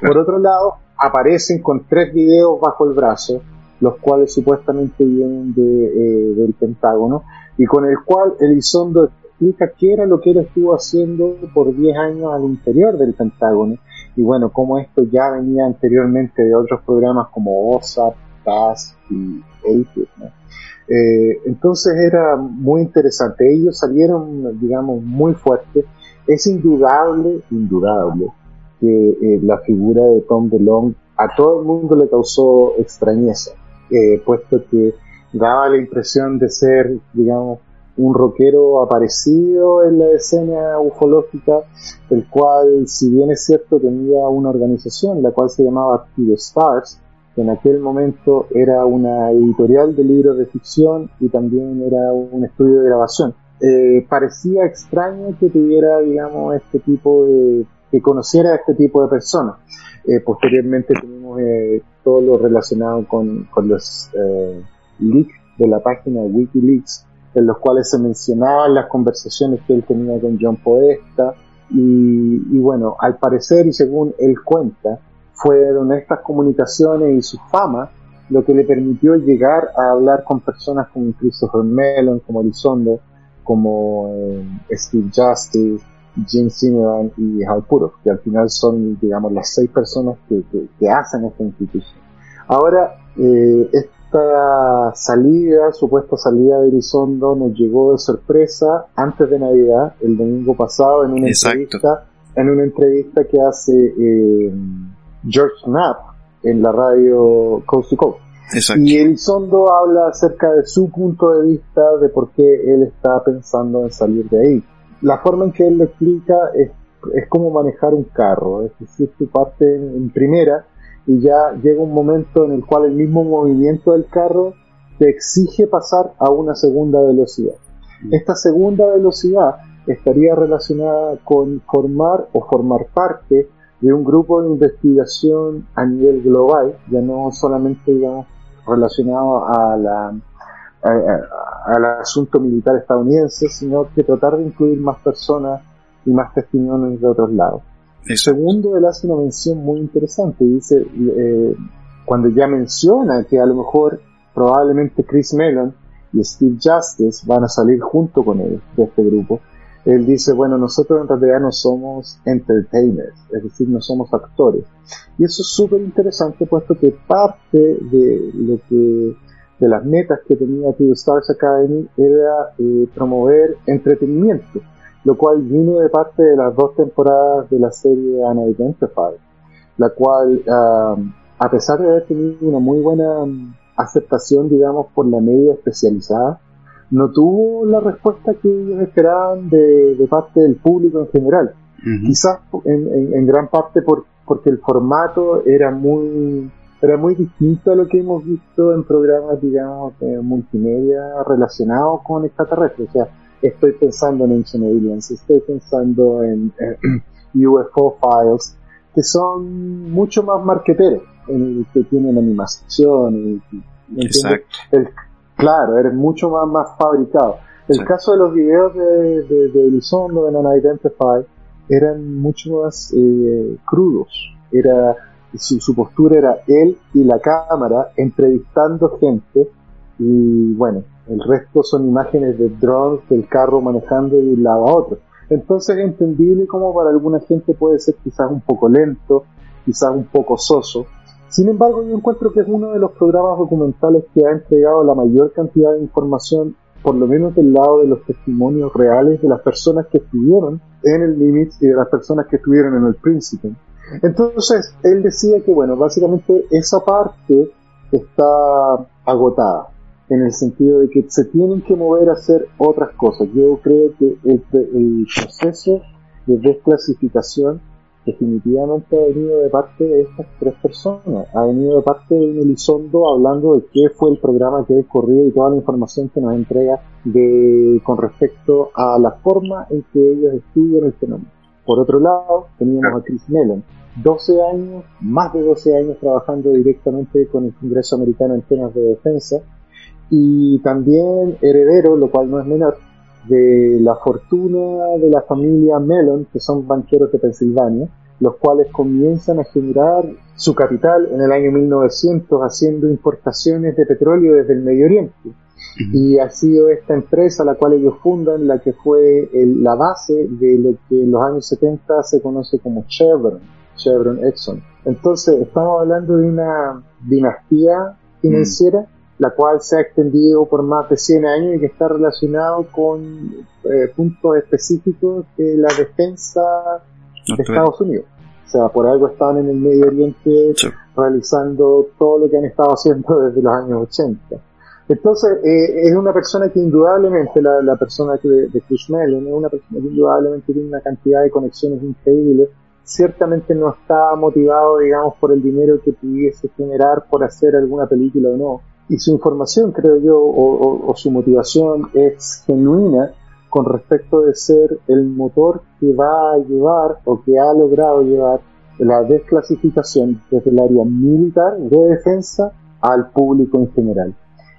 Por otro lado, aparecen con tres videos bajo el brazo, los cuales supuestamente vienen de, eh, del Pentágono, y con el cual Elizondo explica qué era lo que él estuvo haciendo por 10 años al interior del Pentágono, y bueno, cómo esto ya venía anteriormente de otros programas como OSAP, TAS y APID, eh, entonces era muy interesante. Ellos salieron, digamos, muy fuertes. Es indudable, indudable, que eh, la figura de Tom DeLong a todo el mundo le causó extrañeza, eh, puesto que daba la impresión de ser, digamos, un rockero aparecido en la escena ufológica, el cual, si bien es cierto, tenía una organización, la cual se llamaba The Stars, que en aquel momento era una editorial de libros de ficción y también era un estudio de grabación. Eh, parecía extraño que tuviera, digamos, este tipo de, que conociera a este tipo de personas. Eh, posteriormente tuvimos eh, todo lo relacionado con, con los leaks de la página Wikileaks, en los cuales se mencionaban las conversaciones que él tenía con John Podesta, y, bueno, al parecer y según él cuenta, fueron estas comunicaciones y su fama lo que le permitió llegar a hablar con personas como Christopher Mellon, como Elizondo, como eh, Steve Justice, Jim Zimmerman y Hal Puro, que al final son, digamos, las seis personas que, que, hacen esta institución. Ahora, eh, esta salida, supuesta salida de Elizondo, nos llegó de sorpresa antes de Navidad, el domingo pasado, en una entrevista, en una entrevista que hace eh, George Knapp en la radio Coast to Coast. Y Elizondo habla acerca de su punto de vista de por qué él está pensando en salir de ahí. La forma en que él lo explica es, es como manejar un carro, es decir, tu parte en, primera y ya llega un momento en el cual el mismo movimiento del carro te exige pasar a una segunda velocidad. Mm. Esta segunda velocidad estaría relacionada con formar o formar parte de un grupo de investigación a nivel global, ya no solamente digamos relacionado a la al asunto militar estadounidense, sino que tratar de incluir más personas y más testimonios de otros lados. El segundo, él hace una mención muy interesante, dice, eh, cuando ya menciona que a lo mejor probablemente Chris Mellon y Steve Justice van a salir junto con él de este grupo, él dice, bueno, nosotros en realidad no somos entertainers, es decir, no somos actores. Y eso es súper interesante puesto que parte de lo que de las metas que tenía The Stars Academy era eh, promover entretenimiento, lo cual vino de parte de las dos temporadas de la serie Unidentified, la cual, ah, a pesar de haber tenido una muy buena mm, aceptación, digamos, por la media especializada, no tuvo la respuesta que ellos esperaban de, parte del público en general. Quizás en, gran parte por, porque el formato era muy era muy distinto a lo que hemos visto en programas, digamos, de multimedia relacionados con extraterrestres. O sea, estoy pensando en Ancient Aliens, estoy pensando en UFO Files, que son mucho más marqueteros, en el que tienen animación. Y, Exacto. El, Claro, eres mucho más, más fabricado. El caso de los videos de, de, de Elizondo en Unidentified eran mucho más eh, crudos. Era, su, su, postura era él y la cámara entrevistando gente y bueno, el resto son imágenes de drones del carro manejando de un lado a otro. Entonces es entendible como para alguna gente puede ser quizás un poco lento, quizás un poco soso, sin embargo, yo encuentro que es uno de los programas documentales que ha entregado la mayor cantidad de información, por lo menos del lado de los testimonios reales de las personas que estuvieron en el Limits y de las personas que estuvieron en el Príncipe. Entonces, él decía que, bueno, básicamente esa parte está agotada, en el sentido de que se tienen que mover a hacer otras cosas. Yo creo que el, el proceso de desclasificación definitivamente ha venido de parte de estas tres personas. Ha venido de parte de Elizondo hablando de qué fue el programa que ha corrido y toda la información que nos entrega de, con respecto a la forma en que ellos estudian el fenómeno. Por otro lado, teníamos a Chris Mellon, 12 años, más de 12 años trabajando directamente con el Congreso Americano en temas de defensa y también heredero, lo cual no es menor, de la fortuna de la familia Mellon, que son banqueros de Pensilvania, los cuales comienzan a generar su capital en el año 1900 haciendo importaciones de petróleo desde el Medio Oriente. Y ha sido esta empresa la cual ellos fundan la que fue la base de lo que en los años 70 se conoce como Chevron, Chevron Exxon. Entonces estamos hablando de una dinastía financiera la cual se ha extendido por más de 100 años y que está relacionado con eh, puntos específicos de la defensa de Estados Unidos. O sea, por algo estaban en el Medio Oriente realizando todo lo que han estado haciendo desde los años 80. Entonces, eh, es una persona que indudablemente, la, persona que de, de Chris Mellon, es una persona que indudablemente tiene una cantidad de conexiones increíbles. Ciertamente no está motivado, digamos, por el dinero que pudiese generar por hacer alguna película o no y su información, creo yo, o, su motivación es genuina con respecto de ser el motor que va a llevar o que ha logrado llevar la desclasificación desde el área militar de defensa al público en general.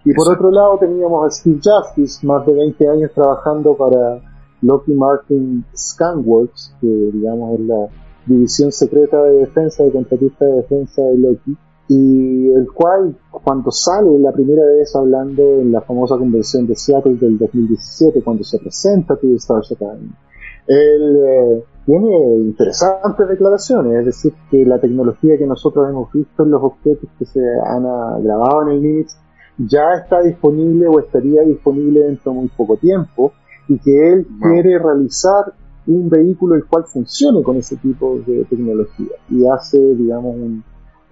Y por otro lado teníamos a Steve Justice, más de 20 años trabajando para Lockheed Martin Scanworks, que digamos es la división secreta de defensa, de contratista de defensa de Lockheed, y el cual cuando sale la primera vez hablando en la famosa convención de Seattle del 2017 cuando se presenta to Stars Academy él eh, tiene interesantes declaraciones es decir que la tecnología que nosotros hemos visto en los objetos que se han grabado en el NIMS ya está disponible o estaría disponible dentro de muy poco tiempo y que él quiere realizar un vehículo el cual funcione con ese tipo de tecnología y hace digamos un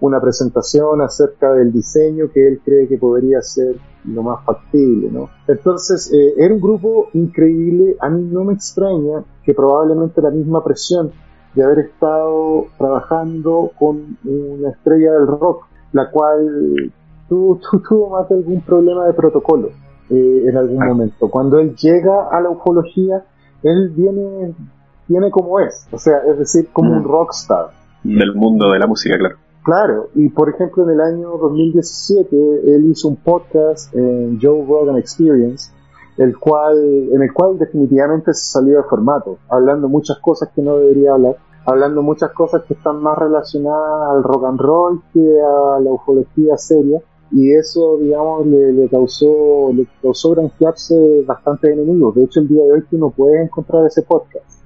una presentación acerca del diseño que él cree que podría ser lo más factible, ¿no? Entonces, eh, era un grupo increíble, a mí no me extraña que probablemente la misma presión de haber estado trabajando con una estrella del rock, la cual tuvo, tuvo más de algún problema de protocolo eh, en algún momento. Cuando él llega a la ufología, él viene, viene como es, o sea, es decir, como un rockstar. Del mundo de la música, claro. Claro, y por ejemplo en el año 2017 él hizo un podcast en Joe Rogan Experience, el cual, en el cual definitivamente se salió de formato, hablando muchas cosas que no debería hablar, hablando muchas cosas que están más relacionadas al rock and roll que a la ufología seria, y eso, digamos, le, causó, le causó granjearse bastantes enemigos. De hecho, el día de hoy tú no puedes encontrar ese podcast.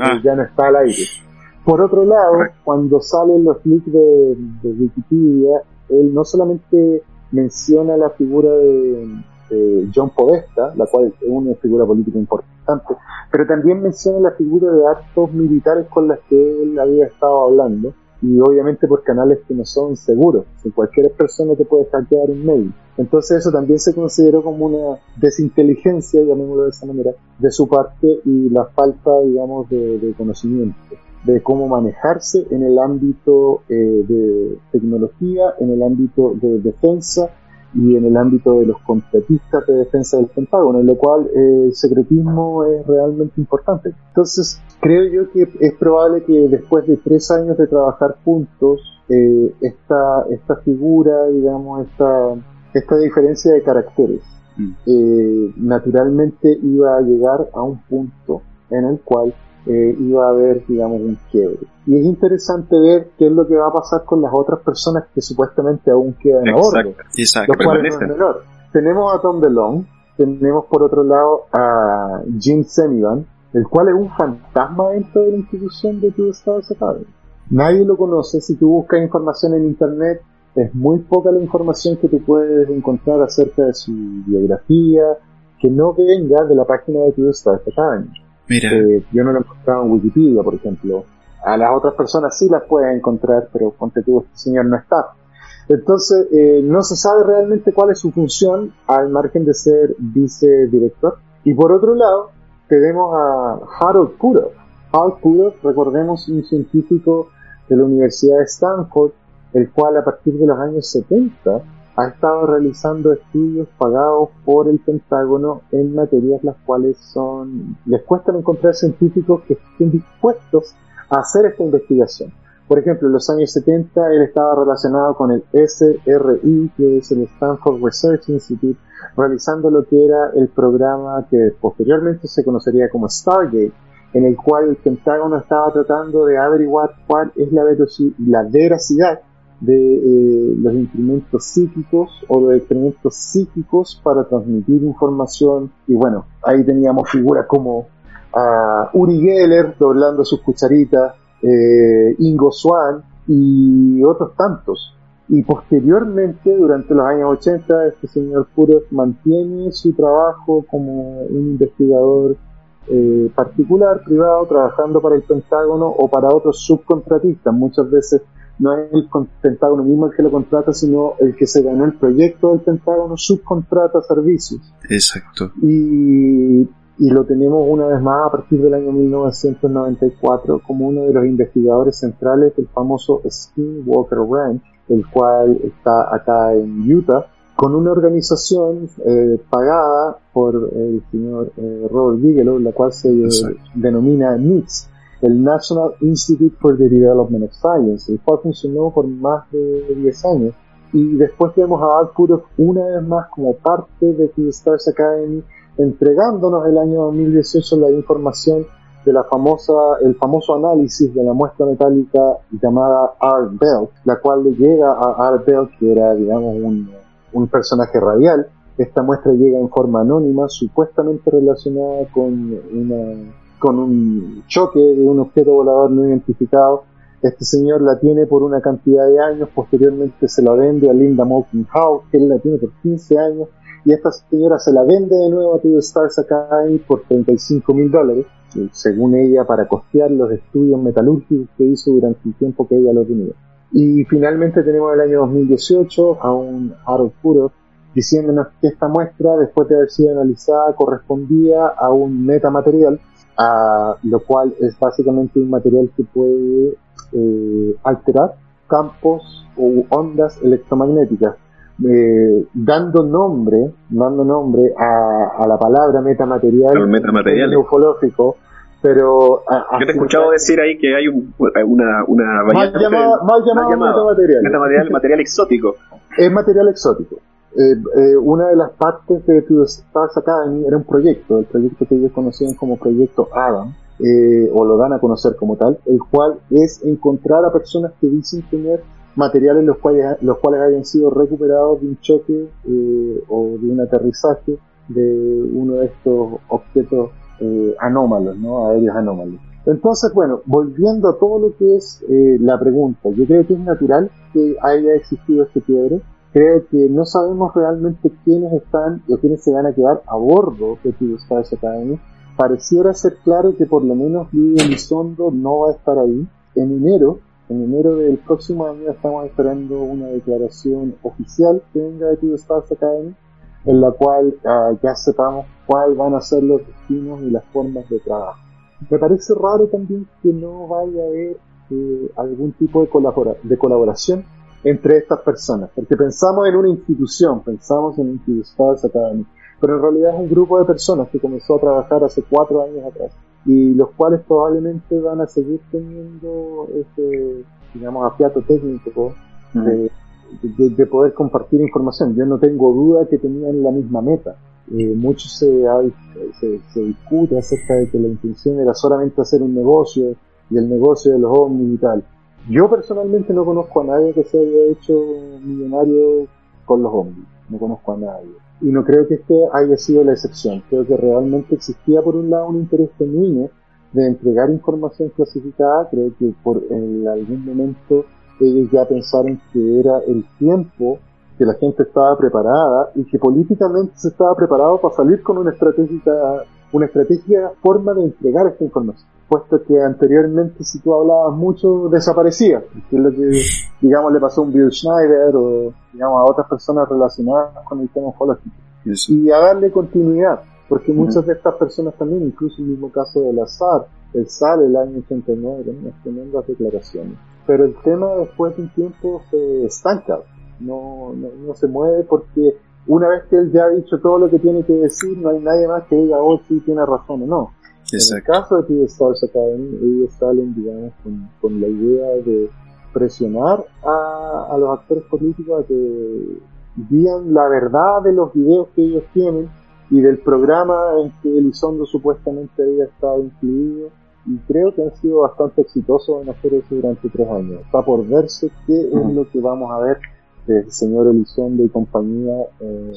Ah. ya no está al aire. Por otro lado, cuando salen los links de, Wikipedia, él no solamente menciona la figura de, John Podesta, la cual es una figura política importante, pero también menciona la figura de actos militares con las que él había estado hablando, y obviamente por canales que no son seguros, cualquier persona te puede hackear un mail. Entonces eso también se consideró como una desinteligencia, llamémoslo de esa manera, de su parte y la falta, digamos, de conocimiento de cómo manejarse en el ámbito eh, de tecnología, en el ámbito de defensa y en el ámbito de los contratistas de defensa del Pentágono, en lo cual eh, el secretismo es realmente importante. Entonces, creo yo que es probable que después de tres años de trabajar juntos, eh, esta, esta figura, digamos, esta, esta diferencia de caracteres, mm. naturalmente iba a llegar a un punto en el cual eh, iba a haber, digamos, un quiebre. Y es interesante ver qué es lo que va a pasar con las otras personas que supuestamente aún quedan a bordo. Exacto. Tenemos a Tom DeLong, tenemos por otro lado a Jim Semivan, el cual es un fantasma dentro de la institución de Two Stars Academy. Nadie lo conoce, si tú buscas información en internet, es muy poca la información que tú puedes encontrar acerca de su biografía, que no venga de la página de Two Stars Academy. Eh, yo no lo he encontrado en Wikipedia, por ejemplo. A las otras personas sí las pueden encontrar, pero ponte tú, este señor no está. Entonces, eh, no se sabe realmente cuál es su función al margen de ser vicedirector. Y por otro lado, tenemos a Harold Kurov, Al Puro, recordemos, un científico de la Universidad de Stanford, el cual a partir de los años 70 ha estado realizando estudios pagados por el Pentágono en materias las cuales son les cuesta encontrar científicos que estén dispuestos a hacer esta investigación. Por ejemplo, en los años 70 él estaba relacionado con el SRI, que es el Stanford Research Institute, realizando lo que era el programa que posteriormente se conocería como Stargate, en el cual el Pentágono estaba tratando de averiguar cuál es la, la veracidad de eh, los instrumentos psíquicos o los experimentos psíquicos para transmitir información y bueno, ahí teníamos figuras como a Uri Geller doblando sus cucharitas, eh, Ingo Swan y otros tantos. Y posteriormente, durante los años 80, este señor Puro mantiene su trabajo como un investigador eh, particular, privado, trabajando para el Pentágono o para otros subcontratistas. Muchas veces no es el Pentágono mismo el que lo contrata, sino el que se ganó el proyecto del Pentágono subcontrata servicios. Exacto. Y, y lo tenemos una vez más a partir del año 1994 como uno de los investigadores centrales del famoso Skinwalker Ranch, el cual está acá en Utah, con una organización eh, pagada por el señor eh, Robert Bigelow, la cual se denomina NICS, el National Institute for the Development of Science, el cual funcionó por más de 10 años. Y después tenemos a Puro una vez más como parte de the Stars Academy, entregándonos el año 2018 la información de la famosa, el famoso análisis de la muestra metálica llamada Art Bell, la cual le llega a Art Bell, que era, digamos, un, un personaje radial. Esta muestra llega en forma anónima, supuestamente relacionada con una con un choque de un objeto volador no identificado. Este señor la tiene por una cantidad de años, posteriormente se la vende a Linda Moulton Howe, que él la tiene por 15 años, y esta señora se la vende de nuevo a The Stars Academy por 35 mil dólares, según ella, para costear los estudios metalúrgicos que hizo durante el tiempo que ella lo tenía. Y finalmente tenemos el año 2018 a un Harold Puro diciéndonos que esta muestra, después de haber sido analizada, correspondía a un metamaterial lo cual es básicamente un material que puede eh, alterar campos o ondas electromagnéticas, eh, dando nombre, dando nombre a, la palabra metamaterial, metamaterial. ufológico, pero yo te he escuchado decir ahí que hay una, una variante mal llamado, metamaterial. metamaterial material exótico es material exótico eh, eh, una de las partes de To Stars Academy era un proyecto, el proyecto que ellos conocían como Proyecto Adam, eh, o lo dan a conocer como tal, el cual es encontrar a personas que dicen tener materiales los cuales, los cuales hayan sido recuperados de un choque o de un aterrizaje de uno de estos objetos anómalos, ¿no? aéreos anómalos. Entonces, bueno, volviendo a todo lo que es la pregunta, yo creo que es natural que haya existido este quiebre, creo que no sabemos realmente quiénes están o quiénes se van a quedar a bordo de Tibet Stars Academy. Pareciera ser claro que por lo menos Lidia Elizondo no va a estar ahí. En enero, en enero del próximo año estamos esperando una declaración oficial que venga de Tibet Stars Academy en la cual ah, ya sepamos cuáles van a ser los destinos y las formas de trabajo. Me parece raro también que no vaya a haber eh, algún tipo de colaboración entre estas personas, porque pensamos en una institución, pensamos en Stars Academy, pero en realidad es un grupo de personas que comenzó a trabajar hace cuatro años atrás y los cuales probablemente van a seguir teniendo ese, digamos, afiato técnico de, de, poder compartir información. Yo no tengo duda que tenían la misma meta. Eh, mucho se, se, se, discute acerca de que la intención era solamente hacer un negocio y el negocio de los ovnis y tal. Yo personalmente no conozco a nadie que se haya hecho millonario con los hombres. No conozco a nadie. Y no creo que este haya sido la excepción. Creo que realmente existía por un lado un interés genuino de entregar información clasificada. Creo que por en algún momento ellos ya pensaron que era el tiempo que la gente estaba preparada y que políticamente se estaba preparado para salir con una estratégica, una estratégica forma de entregar esta información puesto que anteriormente si tú hablabas mucho desaparecía, que es lo que digamos le pasó a un Bill Schneider o digamos a otras personas relacionadas con el tema ufológico. Y a darle continuidad. porque muchas de estas personas también, incluso el mismo caso del azar, él sale el año 89 con unas tremendas declaraciones. Pero el tema después de un tiempo se estanca, no, no, se mueve porque una vez que él ya ha dicho todo lo que tiene que decir, no hay nadie más que diga, oh, sí, tiene razón o no. En el caso de TV Stars Academy, ellos salen, digamos, con, con la idea de presionar a, a, los actores políticos a que digan la verdad de los videos que ellos tienen y del programa en que Elizondo supuestamente había estado incluido. Y creo que han sido bastante exitosos en hacer eso durante tres años. Está por verse qué es lo que vamos a ver del señor Elizondo y compañía eh,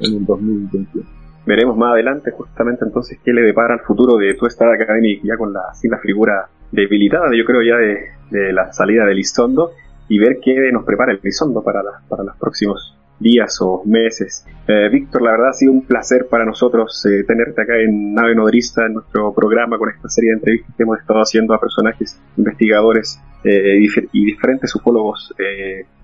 en el 2021. Veremos más adelante justamente entonces qué le depara al futuro de tu Star Academy ya con la, sin la figura debilitada yo creo ya de, de la salida de Elizondo y ver qué nos prepara el Elizondo para, para los próximos días o meses. Eh, Víctor, la verdad ha sido un placer para nosotros eh, tenerte acá en Nave Nodrista, en nuestro programa, con esta serie de entrevistas que hemos estado haciendo a personajes, investigadores eh, y diferentes ufólogos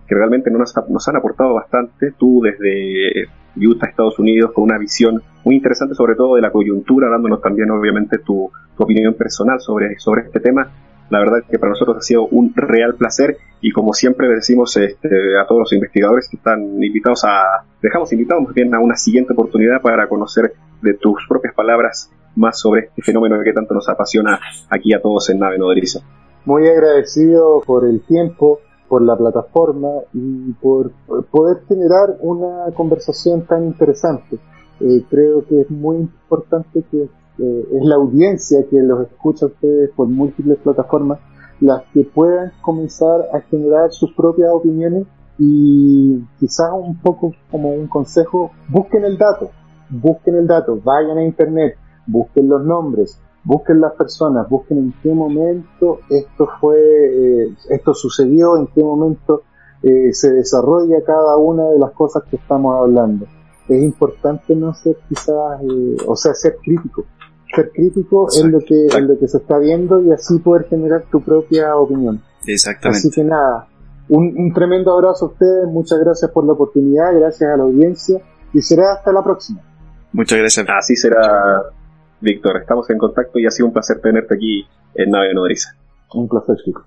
que realmente nos, nos, han aportado bastante. Tú desde Utah, Estados Unidos, con una visión muy interesante sobre todo de la coyuntura, dándonos también obviamente tu, opinión personal sobre, sobre este tema la verdad que para nosotros ha sido un real placer y como siempre decimos este, a todos los investigadores que están invitados a, dejamos invitados más bien a una siguiente oportunidad para conocer de tus propias palabras más sobre este fenómeno que tanto nos apasiona aquí a todos en Nave Nodriza. Muy agradecido por el tiempo, por la plataforma y por poder generar una conversación tan interesante. Eh, creo que es muy importante que eh, es la audiencia que los escucha a ustedes por múltiples plataformas, las que puedan comenzar a generar sus propias opiniones y quizás un poco como un consejo, busquen el dato, busquen el dato, vayan a internet, busquen los nombres, busquen las personas, busquen en qué momento esto fue, eh, esto sucedió, en qué momento eh, se desarrolla cada una de las cosas que estamos hablando. Es importante no ser quizás, o sea, ser crítico, ser crítico en lo que en lo que se está viendo y así poder generar tu propia opinión. Exactamente. Así que nada, un, un tremendo abrazo a ustedes, muchas gracias por la oportunidad, gracias a la audiencia y será hasta la próxima. Muchas gracias. Así será, Víctor. Estamos en contacto y ha sido un placer tenerte aquí en Nave Nodriza. Un placer, chicos.